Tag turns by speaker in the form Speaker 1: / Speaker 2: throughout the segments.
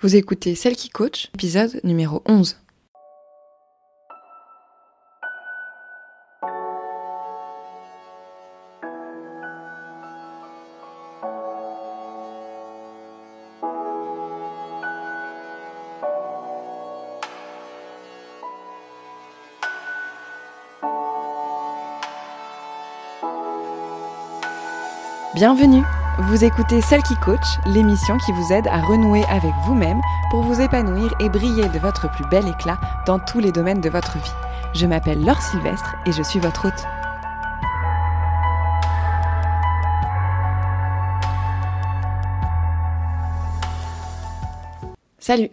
Speaker 1: Vous écoutez Celle qui coach, épisode numéro 11. Bienvenue Vous écoutez Celle qui coach, l'émission qui vous aide à renouer avec vous-même pour vous épanouir et briller de votre plus bel éclat dans tous les domaines de votre vie. Je m'appelle Laure Sylvestre et je suis votre hôte. Salut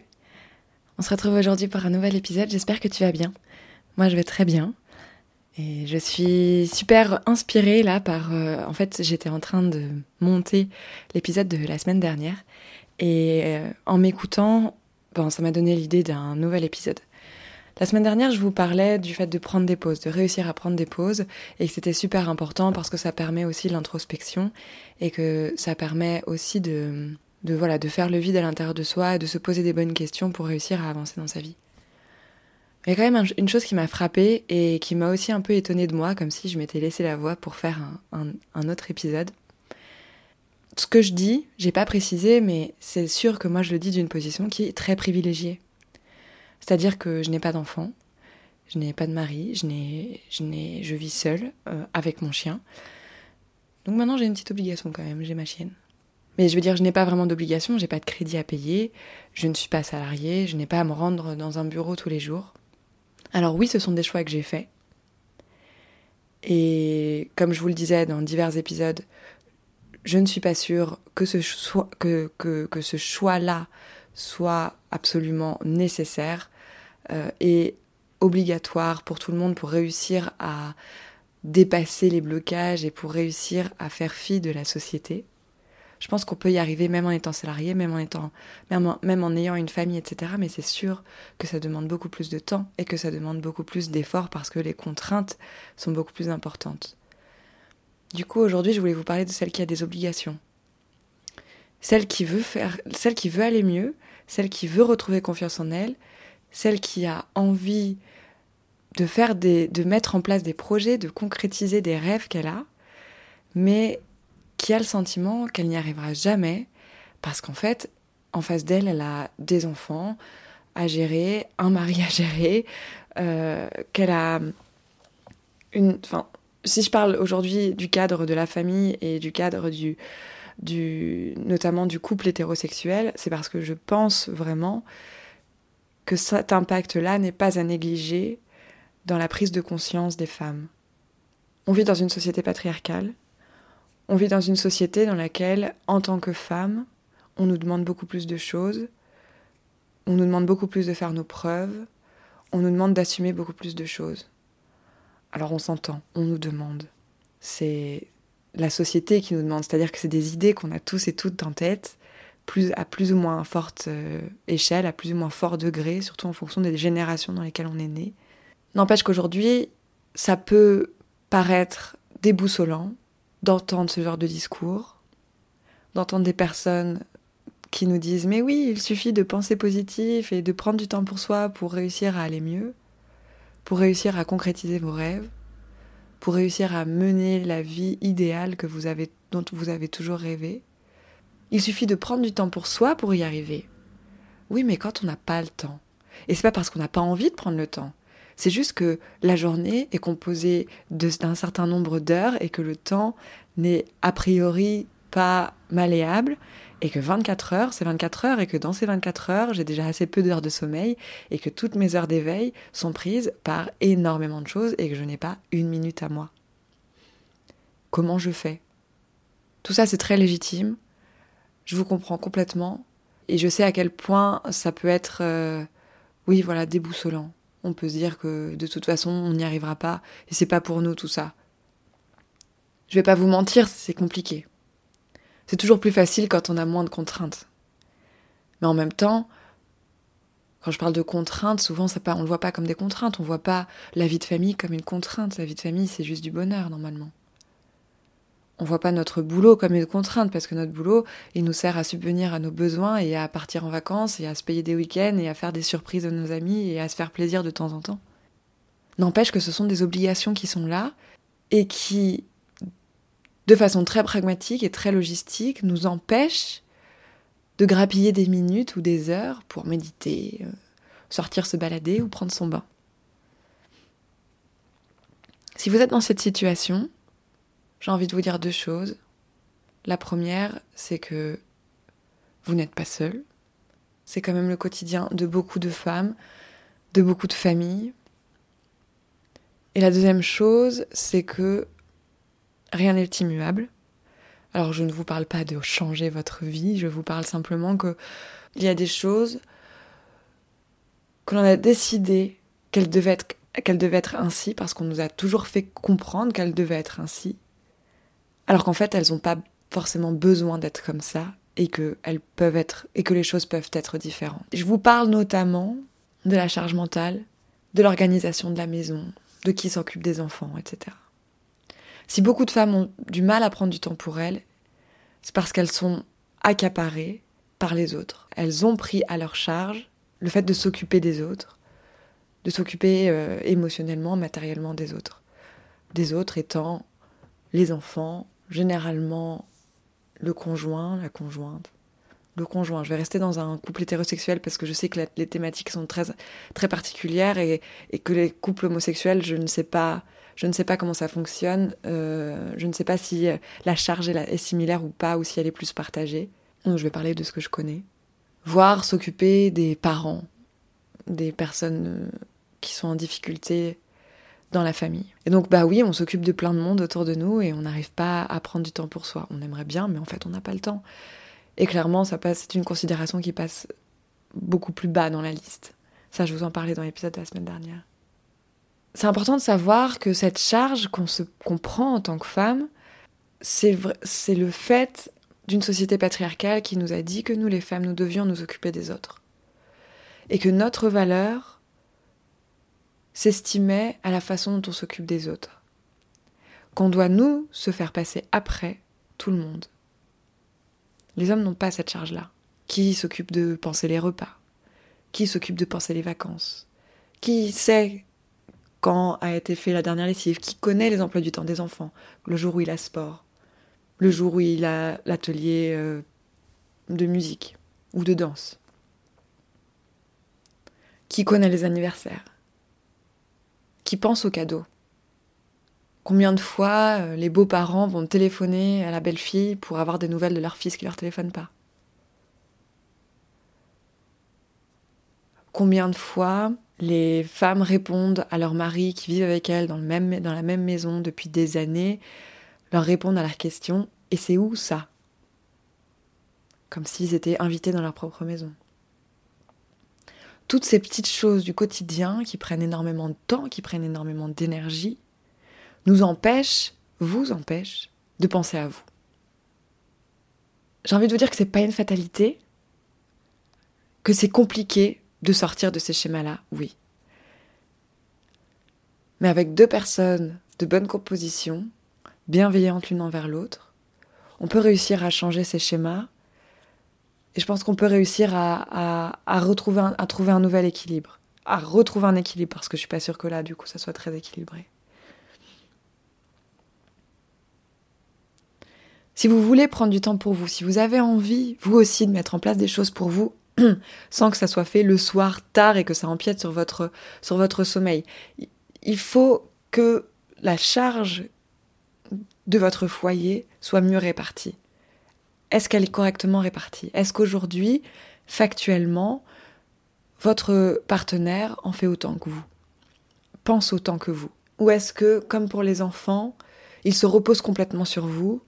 Speaker 1: On se retrouve aujourd'hui pour un nouvel épisode, j'espère que tu vas bien. Moi je vais très bien. Et je suis super inspirée là par... euh, en fait, j'étais en train de monter l'épisode de la semaine dernière. Et euh, en m'écoutant, bon, ça m'a donné l'idée d'un nouvel épisode. La semaine dernière, je vous parlais du fait de prendre des pauses, de réussir à prendre des pauses, et que c'était super important parce que ça permet aussi l'introspection et que ça permet aussi de, de, voilà, de faire le vide à l'intérieur de soi et de se poser des bonnes questions pour réussir à avancer dans sa vie. Il y a quand même un- une chose qui m'a frappée et qui m'a aussi un peu étonnée de moi, comme si je m'étais laissé la voix pour faire un autre épisode. Ce que je dis, j'ai pas précisé, mais c'est sûr que moi je le dis d'une position qui est très privilégiée. C'est-à-dire que je n'ai pas d'enfant, je n'ai pas de mari, je, n'ai, je, n'ai, je vis seule euh, avec mon chien. Donc maintenant j'ai une petite obligation quand même, j'ai ma chienne. Mais je veux dire, je n'ai pas vraiment d'obligation, j'ai pas de crédit à payer, je ne suis pas salariée, je n'ai pas à me rendre dans un bureau tous les jours. Alors oui, ce sont des choix que j'ai faits. Et comme je vous le disais dans divers épisodes, je ne suis pas sûre que ce choix-là soit absolument nécessaire euh, et obligatoire pour tout le monde pour réussir à dépasser les blocages et pour réussir à faire fi de la société. Je pense qu'on peut y arriver même en étant salarié, même en étant, ayant une famille, etc. Mais c'est sûr que ça demande beaucoup plus de temps et que ça demande beaucoup plus d'efforts parce que les contraintes sont beaucoup plus importantes. Du coup, aujourd'hui, je voulais vous parler de celle qui a des obligations. Celle qui veut faire, celle qui veut aller mieux, celle qui veut retrouver confiance en elle, celle qui a envie de faire des, de mettre en place des projets, de concrétiser des rêves qu'elle a, mais qui a le sentiment qu'elle n'y arrivera jamais parce qu'en fait, en face d'elle, elle a des enfants à gérer, un mari à gérer, euh, qu'elle a une, enfin, si je parle aujourd'hui du cadre de la famille et du cadre du, notamment du couple hétérosexuel, c'est parce que je pense vraiment que cet impact-là n'est pas à négliger dans la prise de conscience des femmes. On vit dans une société patriarcale, on vit dans une société dans laquelle, en tant que femme, on nous demande beaucoup plus de choses, on nous demande beaucoup plus de faire nos preuves, on nous demande d'assumer beaucoup plus de choses. Alors on s'entend, on nous demande. C'est la société qui nous demande, c'est-à-dire que c'est des idées qu'on a tous et toutes en tête, plus, à plus ou moins forte euh, échelle, à plus ou moins fort degré, surtout en fonction des générations dans lesquelles on est né. N'empêche qu'aujourd'hui, ça peut paraître déboussolant d'entendre ce genre de discours, d'entendre des personnes qui nous disent mais oui, il suffit de penser positif et de prendre du temps pour soi pour réussir à aller mieux, pour réussir à concrétiser vos rêves, pour réussir à mener la vie idéale que vous avez, dont vous avez toujours rêvé. Il suffit de prendre du temps pour soi pour y arriver. Oui, mais quand on n'a pas le temps, et c'est pas parce qu'on n'a pas envie de prendre le temps, c'est juste que la journée est composée d'un certain nombre d'heures et que le temps n'est a priori pas malléable et que 24 heures, c'est 24 heures et que dans ces 24 heures, j'ai déjà assez peu d'heures de sommeil et que toutes mes heures d'éveil sont prises par énormément de choses et que je n'ai pas une minute à moi. Comment je fais? Tout ça, c'est très légitime. Je vous comprends complètement et je sais à quel point ça peut être, euh, oui, voilà, déboussolant. On peut se dire que de toute façon, on n'y arrivera pas et c'est pas pour nous tout ça. Je vais pas vous mentir, c'est compliqué. C'est toujours plus facile quand on a moins de contraintes. Mais en même temps, quand je parle de contraintes, souvent pas, on le voit pas comme des contraintes, on voit pas la vie de famille comme une contrainte. La vie de famille, c'est juste du bonheur normalement. On voit pas notre boulot comme une contrainte parce que notre boulot, il nous sert à subvenir à nos besoins et à partir en vacances et à se payer des week-ends et à faire des surprises à nos amis et à se faire plaisir de temps en temps. N'empêche que ce sont des obligations qui sont là et qui, de façon très pragmatique et très logistique, nous empêchent de grappiller des minutes ou des heures pour méditer, euh, sortir se balader ou prendre son bain. Si vous êtes dans cette situation, j'ai envie de vous dire deux choses. La première, c'est que vous n'êtes pas seul. C'est quand même le quotidien de beaucoup de femmes, de beaucoup de familles. Et la deuxième chose, c'est que rien n'est immuable. Alors je ne vous parle pas de changer votre vie, je vous parle simplement que il y a des choses que l'on a décidé qu'elles devaient être, qu'elles devaient être ainsi parce qu'on nous a toujours fait comprendre qu'elles devaient être ainsi alors qu'en fait elles n'ont pas forcément besoin d'être comme ça et que les choses peuvent être différentes. Je vous parle notamment de la charge mentale, de l'organisation de la maison, de qui s'occupe des enfants, etc. Si beaucoup de femmes ont du mal à prendre du temps pour elles, c'est parce qu'elles sont accaparées par les autres. Elles ont pris à leur charge le fait de s'occuper des autres, de s'occuper euh, émotionnellement, matériellement des autres. Des autres étant les enfants, généralement le conjoint, la conjointe, le conjoint. Je vais rester dans un couple hétérosexuel parce que je sais que les thématiques sont très, très particulières et, que les couples homosexuels, je ne sais pas, je ne sais pas comment ça fonctionne. Euh, je ne sais pas si la charge est, similaire ou pas, ou si elle est plus partagée. Donc, je vais parler de ce que je connais. Voir s'occuper des parents, des personnes euh, qui sont en difficulté la famille. Et donc, bah oui, on s'occupe de plein de monde autour de nous et on n'arrive pas à prendre du temps pour soi. On aimerait bien, mais en fait, on n'a pas le temps. Et clairement, ça passe, c'est une considération qui passe beaucoup plus bas dans la liste. Ça, je vous en parlais dans l'épisode de la semaine dernière. C'est important de savoir que cette charge qu'on se prend en tant que femme, c'est le fait d'une société patriarcale qui nous a dit que nous, les femmes, nous devions nous occuper des autres. Et que notre valeur, s'estimait à la façon dont on s'occupe des autres. Qu'on doit, nous, se faire passer après tout le monde. Les hommes n'ont pas cette charge-là. Qui s'occupe de penser les repas? Qui s'occupe de penser les vacances? Qui sait quand a été fait la dernière lessive? Qui connaît les emplois du temps des enfants? Le jour où il a sport? Le jour où il a l'atelier euh, de musique ou de danse? Qui connaît les anniversaires? Qui pense aux cadeaux. Combien de fois euh, les beaux-parents vont téléphoner à la belle-fille pour avoir des nouvelles de leur fils qui leur téléphone pas? Combien de fois les femmes répondent à leurs maris qui vivent avec elles dans, dans la même maison depuis des années, leur répondent à la question Et c'est où ça? Comme s'ils étaient invités dans leur propre maison toutes ces petites choses du quotidien qui prennent énormément de temps, qui prennent énormément d'énergie, nous empêchent, vous empêchent, de penser à vous. J'ai envie de vous dire que c'est pas une fatalité, que c'est compliqué de sortir de ces schémas-là, oui. Mais avec deux personnes de bonne composition, bienveillantes l'une envers l'autre, on peut réussir à changer ces schémas et je pense qu'on peut réussir à, retrouver trouver un nouvel équilibre. À retrouver un équilibre, parce que je suis pas sûre que là, du coup, ça soit très équilibré. Si vous voulez prendre du temps pour vous, si vous avez envie, vous aussi, de mettre en place des choses pour vous, sans que ça soit fait le soir tard et que ça empiète sur votre, sur votre sommeil, il faut que la charge de votre foyer soit mieux répartie est-ce qu'elle est correctement répartie? Est-ce qu'aujourd'hui, factuellement, votre partenaire en fait autant que vous? Pense autant que vous? Ou est-ce que, comme pour les enfants, il se repose complètement sur vous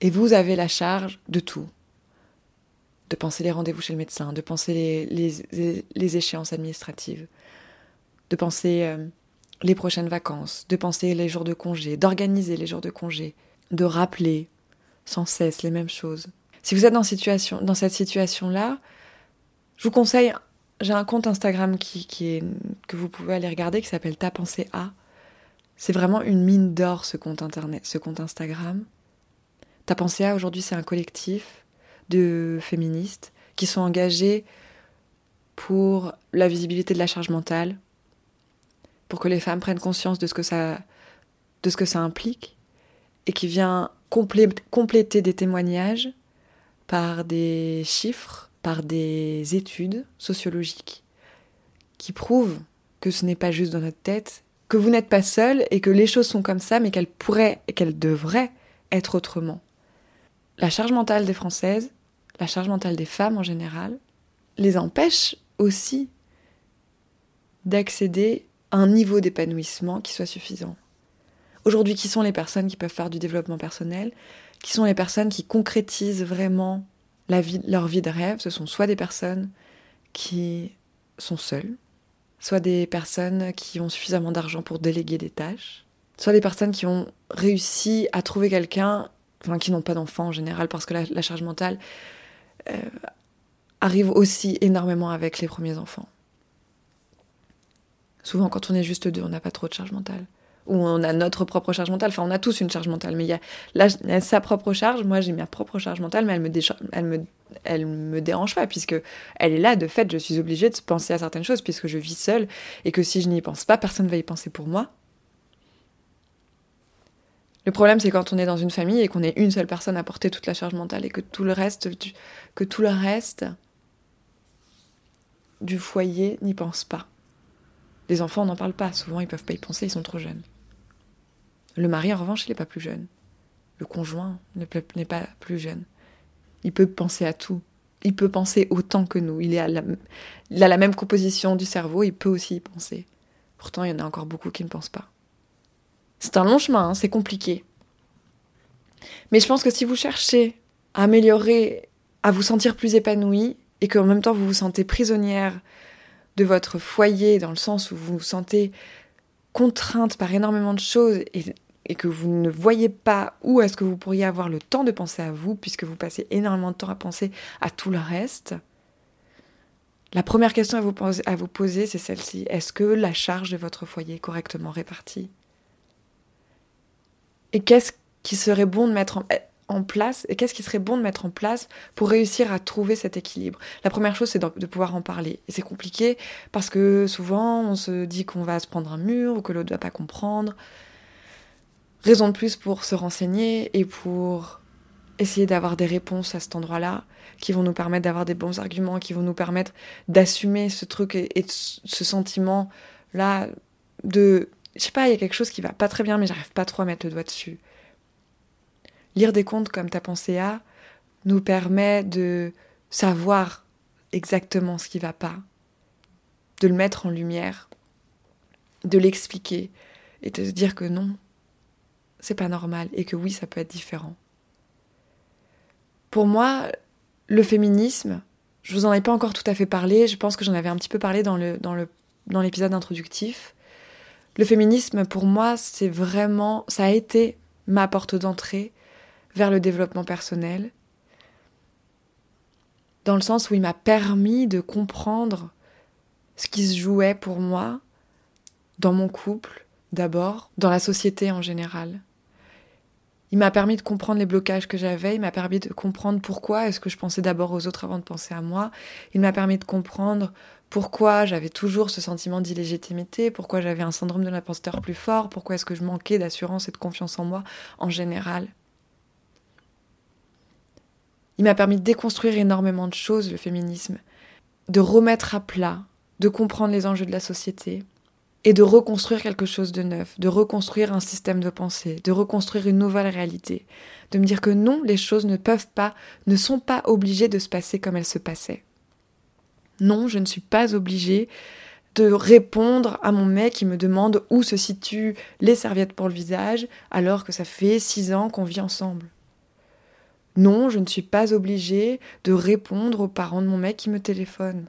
Speaker 1: et vous avez la charge de tout? De penser les rendez-vous chez le médecin, de penser les, échéances administratives, de penser euh, les prochaines vacances, de penser les jours de congé, d'organiser les jours de congé, de rappeler, sans cesse les mêmes choses. Si vous êtes dans, cette situation-là, je vous conseille, j'ai un compte Instagram qui, est, que vous pouvez aller regarder qui s'appelle Ta pensée A. C'est vraiment une mine d'or ce compte internet, ce compte Instagram. Ta pensée A aujourd'hui, c'est un collectif de féministes qui sont engagés pour la visibilité de la charge mentale, pour que les femmes prennent conscience de ce que ça implique, et qui vient compléter des témoignages par des chiffres, par des études sociologiques qui prouvent que ce n'est pas juste dans notre tête, que vous n'êtes pas seul et que les choses sont comme ça, mais qu'elles pourraient et qu'elles devraient être autrement. La charge mentale des Françaises, la charge mentale des femmes en général, les empêche aussi d'accéder à un niveau d'épanouissement qui soit suffisant. Aujourd'hui, qui sont les personnes qui peuvent faire du développement personnel Qui sont les personnes qui concrétisent vraiment leur vie de rêve Ce sont soit des personnes qui sont seules, soit des personnes qui ont suffisamment d'argent pour déléguer des tâches, soit des personnes qui ont réussi à trouver quelqu'un, enfin qui n'ont pas d'enfant en général, parce que la, charge mentale euh, arrive aussi énormément avec les premiers enfants. Souvent, quand on est juste deux, on n'a pas trop de charge mentale. Ou on a notre propre charge mentale. Enfin, on a tous une charge mentale, mais il y a, sa propre charge. Moi, j'ai ma propre charge mentale, mais elle me, me, dérange pas, puisque elle est là. De fait, je suis obligée de penser à certaines choses, puisque je vis seule, et que si je n'y pense pas, personne ne va y penser pour moi. Le problème, c'est quand on est dans une famille et qu'on est une seule personne à porter toute la charge mentale et que tout le reste, que tout le reste du foyer n'y pense pas. Les enfants n'en parlent pas, souvent ils peuvent pas y penser, ils sont trop jeunes. Le mari, en revanche, il n'est pas plus jeune. Le conjoint n'est pas plus jeune. Il peut penser à tout. Il peut penser autant que nous. Il, a la même composition du cerveau, il peut aussi y penser. Pourtant, il y en a encore beaucoup qui ne pensent pas. C'est un long chemin, hein, c'est compliqué. Mais je pense que si vous cherchez à améliorer, à vous sentir plus épanoui, et qu'en même temps vous vous sentez prisonnière de votre foyer, dans le sens où vous vous sentez contrainte par énormément de choses que vous ne voyez pas où est-ce que vous pourriez avoir le temps de penser à vous, puisque vous passez énormément de temps à penser à tout le reste, la première question à vous, poser, c'est celle-ci. Est-ce que la charge de votre foyer est correctement répartie? Et qu'est-ce qui serait bon de mettre en en place et qu'est-ce qui serait bon de mettre en place pour réussir à trouver cet équilibre? La première chose, c'est de, pouvoir en parler. Et c'est compliqué parce que souvent, on se dit qu'on va se prendre un mur ou que l'autre ne va pas comprendre. Raison de plus pour se renseigner et pour essayer d'avoir des réponses à cet endroit-là qui vont nous permettre d'avoir des bons arguments, qui vont nous permettre d'assumer ce truc et, ce sentiment-là de... Je sais pas, il y a quelque chose qui va pas très bien, mais j'arrive pas trop à mettre le doigt dessus. Lire des contes comme Ta pensée a nous permet de savoir exactement ce qui va pas, de le mettre en lumière, de l'expliquer et de se dire que non, c'est pas normal et que oui, ça peut être différent. Pour moi, le féminisme, je vous en ai pas encore tout à fait parlé, je pense que j'en avais un petit peu parlé dans le dans le dans l'épisode introductif. Le féminisme pour moi, c'est vraiment ça a été ma porte d'entrée vers le développement personnel, dans le sens où il m'a permis de comprendre ce qui se jouait pour moi dans mon couple d'abord, dans la société en général. Il m'a permis de comprendre les blocages que j'avais, il m'a permis de comprendre pourquoi est-ce que je pensais d'abord aux autres avant de penser à moi, il m'a permis de comprendre pourquoi j'avais toujours ce sentiment d'illégitimité, pourquoi j'avais un syndrome de l'imposteur plus fort, pourquoi est-ce que je manquais d'assurance et de confiance en moi en général. Il m'a permis de déconstruire énormément de choses, le féminisme, de remettre à plat, de comprendre les enjeux de la société et de reconstruire quelque chose de neuf, de reconstruire un système de pensée, de reconstruire une nouvelle réalité, de me dire que non, les choses ne peuvent pas, ne sont pas obligées de se passer comme elles se passaient. Non, je ne suis pas obligée de répondre à mon mec qui me demande où se situent les serviettes pour le visage alors que ça fait six ans qu'on vit ensemble. Non, je ne suis pas obligée de répondre aux parents de mon mec qui me téléphone.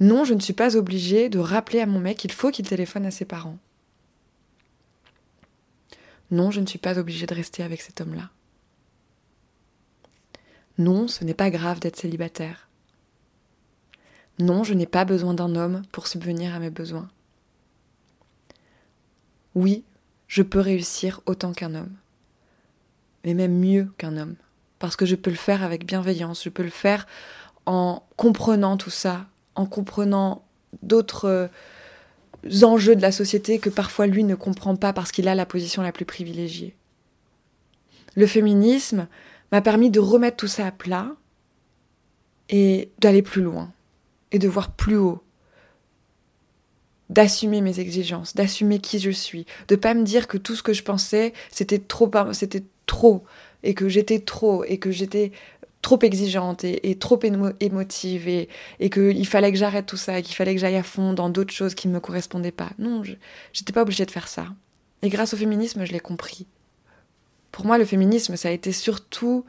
Speaker 1: Non, je ne suis pas obligée de rappeler à mon mec qu'il faut qu'il téléphone à ses parents. Non, je ne suis pas obligée de rester avec cet homme-là. Non, ce n'est pas grave d'être célibataire. Non, je n'ai pas besoin d'un homme pour subvenir à mes besoins. Oui, je peux réussir autant qu'un homme. et même mieux qu'un homme. Parce que je peux le faire avec bienveillance, je peux le faire en comprenant tout ça, en comprenant d'autres euh, enjeux de la société que parfois lui ne comprend pas parce qu'il a la position la plus privilégiée. Le féminisme m'a permis de remettre tout ça à plat et d'aller plus loin et de voir plus haut d'assumer mes exigences, d'assumer qui je suis, de pas me dire que tout ce que je pensais c'était trop c'était trop et que j'étais trop et que j'étais trop exigeante et, trop émotive et, et qu'il fallait que j'arrête tout ça et qu'il fallait que j'aille à fond dans d'autres choses qui ne me correspondaient pas. Non, je n'étais pas obligée de faire ça. Et grâce au féminisme, je l'ai compris. Pour moi, le féminisme, ça a été surtout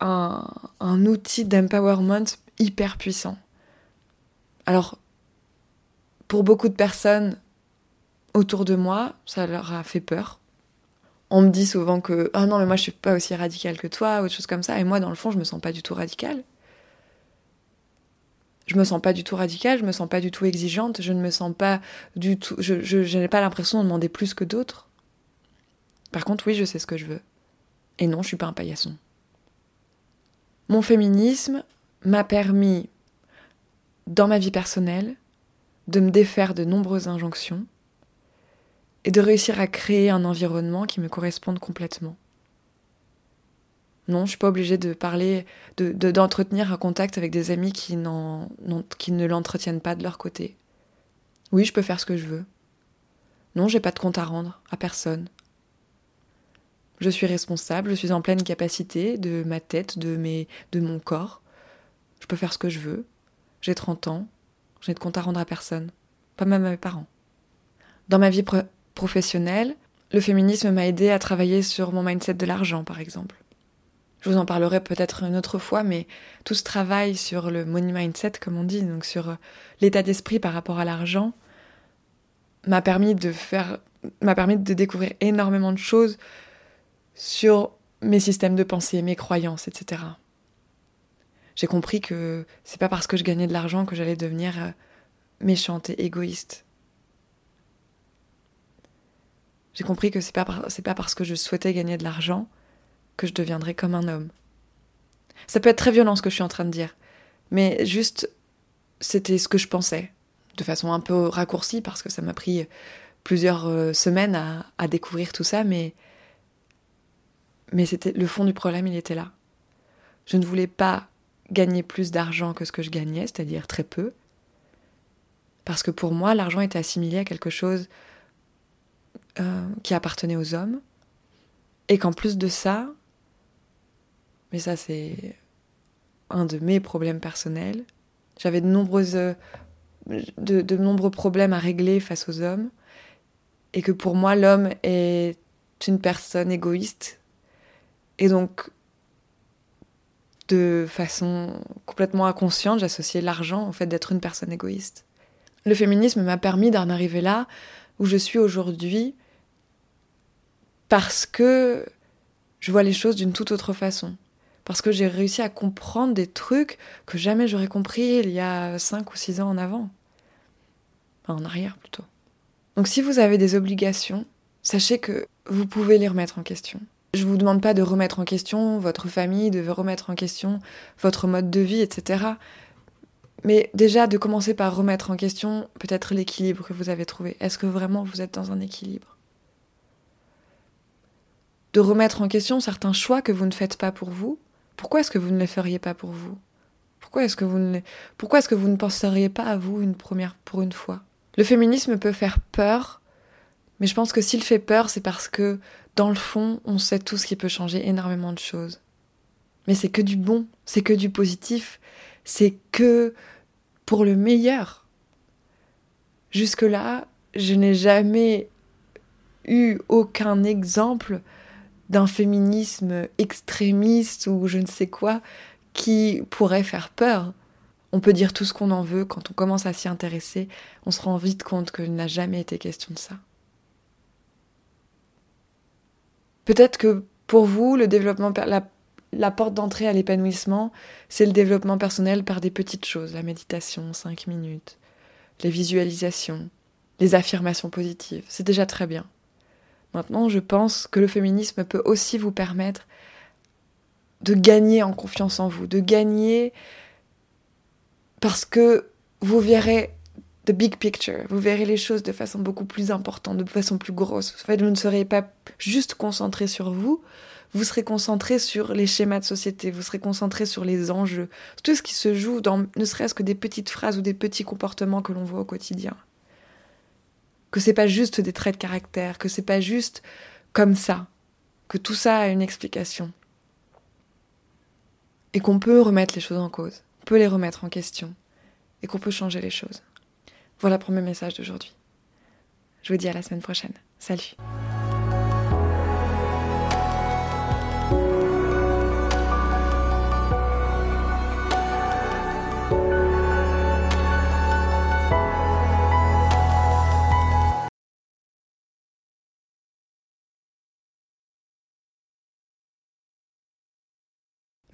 Speaker 1: un, un outil d'empowerment hyper puissant. Alors, pour beaucoup de personnes autour de moi, ça leur a fait peur. On me dit souvent que ah non mais moi je suis pas aussi radicale que toi autre chose comme ça et moi dans le fond je me sens pas du tout radicale. Je me sens pas du tout radicale, je me sens pas du tout exigeante, je ne me sens pas du tout je, je n'ai pas l'impression de demander plus que d'autres. Par contre oui, je sais ce que je veux. Et non, je suis pas un paillasson. Mon féminisme m'a permis dans ma vie personnelle de me défaire de nombreuses injonctions et de réussir à créer un environnement qui me corresponde complètement. Non, je suis pas obligée de parler, d'entretenir un contact avec des amis qui, qui ne l'entretiennent pas de leur côté. Oui, je peux faire ce que je veux. Non, j'ai pas de compte à rendre à personne. Je suis responsable, je suis en pleine capacité de ma tête, de, mes, de mon corps. Je peux faire ce que je veux. J'ai 30 ans, je n'ai de compte à rendre à personne, pas même à mes parents. Dans ma vie professionnelle, le féminisme m'a aidé à travailler sur mon mindset de l'argent, par exemple. Je vous en parlerai peut-être une autre fois, mais tout ce travail sur le money mindset, comme on dit, donc sur euh, l'état d'esprit par rapport à l'argent, m'a permis de faire, m'a permis de découvrir énormément de choses sur mes systèmes de pensée, mes croyances, etc j'ai compris que c'est pas parce que je gagnais de l'argent que j'allais devenir euh, méchante et égoïste. J'ai compris que c'est pas, pas parce que je souhaitais gagner de l'argent que je deviendrais comme un homme. Ça peut être très violent ce que je suis en train de dire, mais juste c'était ce que je pensais, de façon un peu raccourcie parce que ça m'a pris plusieurs euh, semaines à, à découvrir tout ça, mais mais c'était le fond du problème, il était là. Je ne voulais pas gagner plus d'argent que ce que je gagnais, c'est-à-dire très peu. Parce que pour moi, l'argent était assimilé à quelque chose euh, qui appartenait aux hommes. Et qu'en plus de ça, mais ça c'est un de mes problèmes personnels, j'avais de, nombreuses, de, de nombreux problèmes à régler face aux hommes. Et que pour moi, l'homme est une personne égoïste. Et donc, de façon complètement inconsciente, j'associais l'argent au fait d'être une personne égoïste. Le féminisme m'a permis d'en arriver là où je suis aujourd'hui parce que je vois les choses d'une toute autre façon. Parce que j'ai réussi à comprendre des trucs que jamais j'aurais compris il y a 5 ou 6 ans en avant. En arrière plutôt. Donc si vous avez des obligations, sachez que vous pouvez les remettre en question. Je vous demande pas de remettre en question votre famille, de remettre en question votre mode de vie, etc. Mais déjà de commencer par remettre en question peut-être l'équilibre que vous avez trouvé. Est-ce que vraiment vous êtes dans un équilibre? De remettre en question certains choix que vous ne faites pas pour vous. Pourquoi est-ce que vous ne les feriez pas pour vous? Pourquoi est-ce que vous ne penseriez pas à vous une première pour une fois? Le féminisme peut faire peur, mais je pense que s'il fait peur, c'est parce que dans le fond, on sait tous qu'il peut changer énormément de choses. Mais c'est que du bon, c'est que du positif, c'est que pour le meilleur. Jusque-là, je n'ai jamais eu aucun exemple d'un féminisme extrémiste ou je ne sais quoi qui pourrait faire peur. On peut dire tout ce qu'on en veut, quand on commence à s'y intéresser, on se rend vite compte qu'il n'a jamais été question de ça. Peut-être que pour vous, le développement, la, porte d'entrée à l'épanouissement, c'est le développement personnel par des petites choses, la méditation, 5 minutes, les visualisations, les affirmations positives. C'est déjà très bien. Maintenant, je pense que le féminisme peut aussi vous permettre de gagner en confiance en vous, de gagner parce que vous verrez the big picture, vous verrez les choses de façon beaucoup plus importante, de façon plus grosse. En fait, vous ne serez pas juste concentré sur vous, vous serez concentré sur les schémas de société, vous serez concentré sur les enjeux, tout ce qui se joue dans ne serait-ce que des petites phrases ou des petits comportements que l'on voit au quotidien. Que c'est pas juste des traits de caractère, que c'est pas juste comme ça, que tout ça a une explication. Et qu'on peut remettre les choses en cause, on peut les remettre en question, et qu'on peut changer les choses. Voilà pour mes messages d'aujourd'hui. Je vous dis à la semaine prochaine. Salut